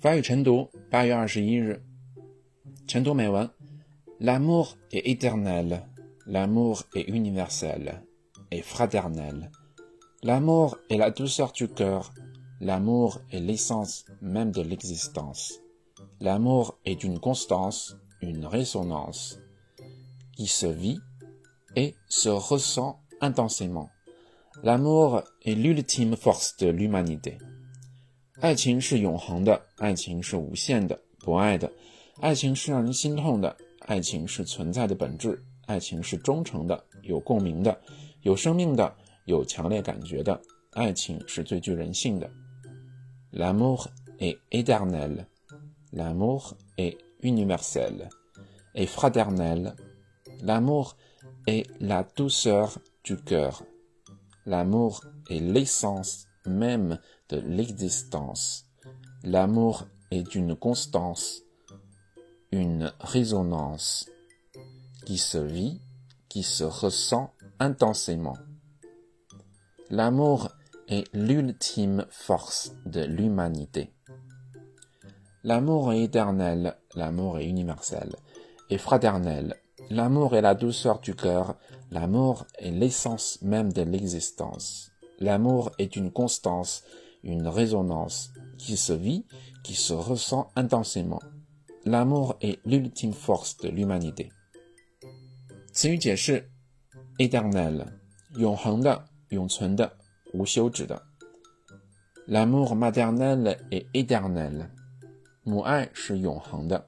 法语晨读，八月二十一日，晨读美文。L'amour est éternel, l'amour est universel et fraternel. L'amour est la douceur du cœur, l'amour est l'essence même de l'existence. L'amour est une constance, une résonance, qui se vit et se ressent intensément. L'amour est l'ultime force de l'humanité. 爱情是永恒的，爱情是无限的、不爱的，爱情是让人心痛的，爱情是存在的本质，爱情是忠诚的、有共鸣的、有生命的、有强烈感觉的，爱情是最具人性的。L'amour est éternel, l'amour est universel et fraternel. L'amour est la douceur du cœur. L'amour est l'essence même de l'existence. L'amour est une constance, une résonance qui se vit, qui se ressent intensément. L'amour est l'ultime force de l'humanité. L'amour est éternel, l'amour est universel et fraternel. L'amour est la douceur du cœur, l'amour est l'essence même de l'existence. L'amour est une constance, une résonance qui se vit, qui se ressent intensément. L'amour est l'ultime force de l'humanité. 词语解释：éternel，永恒的、永存的、无休止的。L'amour maternel est éternel，母爱是永恒的。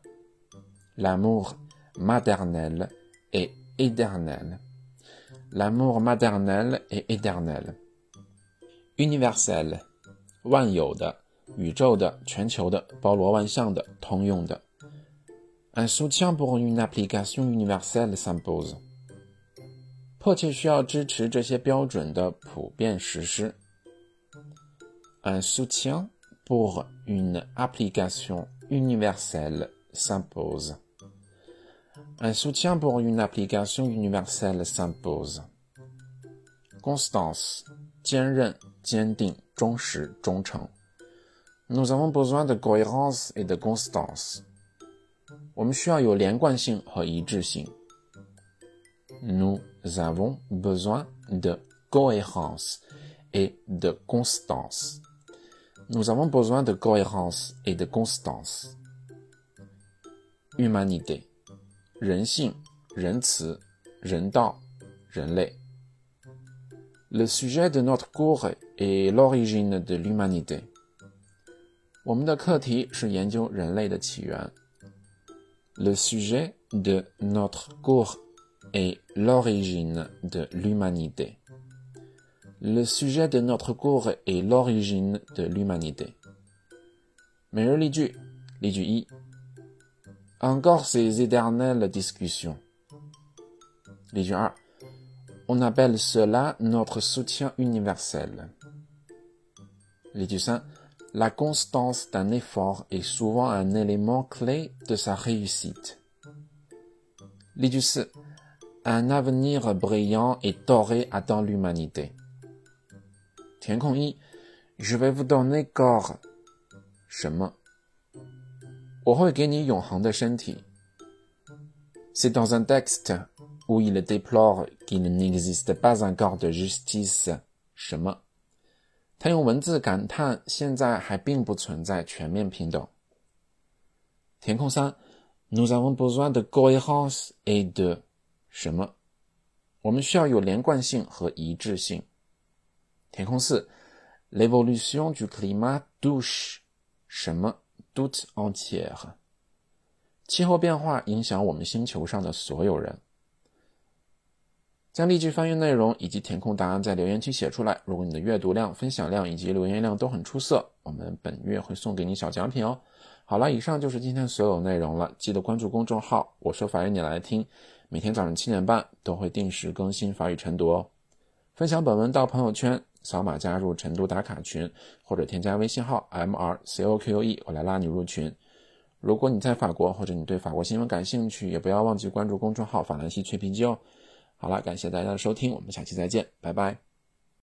L'amour maternel est éternel. L'amour maternel est éternel. Universel， 万有的、宇宙的、全球的、包罗万象的、通用的。Un soutien pour une application universelle s'impose。迫切需要支持这些标准的普遍实施。Un soutien pour une application universelle s'impose. Un soutien pour une application universelle s'impose. Constance，坚韧、坚定、忠实、忠诚。Nous avons besoin de cohérence et de constance. 我们需要有连贯性和一致性。Nous avons besoin de cohérence et de constance. Nous avons besoin de cohérence et de constance. Humanité，人性、仁慈、人道、人类。Le sujet de notre cours est l'origine de l'humanité. 我们的课题是研究人类的起源。Le sujet de notre cours est l'origine de l'humanité. Le sujet de notre cours est l'origine de l'humanité. 每日例句，例句一。Encore ces éternelles discussions. 例句二。 on appelle cela notre soutien universel. L'étudiant, la constance d'un effort est souvent un élément clé de sa réussite. L'étudiant, un avenir brillant et doré attend l'humanité. Tian je vais vous donner corps. Chemin. C'est dans un texte où il déplore qu'il n'existe pas un corps de justice。什么？他用文字感叹现在还并不存在全面平等。填空三，Nous avons besoin de cohérence et de 什么？我们需要有连贯性和一致性。填空四，l'évolution du climat touche 什么？doute entière。气候变化影响我们星球上的所有人。将例句翻译内容以及填空答案在留言区写出来。如果你的阅读量、分享量以及留言量都很出色，我们本月会送给你小奖品哦。好了，以上就是今天所有内容了。记得关注公众号“我说法语你来听”，每天早上七点半都会定时更新法语晨读哦。分享本文到朋友圈。扫码加入晨读打卡群，或者添加微信号 m r c o q u e，我来拉你入群。如果你在法国，或者你对法国新闻感兴趣，也不要忘记关注公众号法兰西脆皮鸡哦。好了，感谢大家的收听，我们下期再见，拜拜。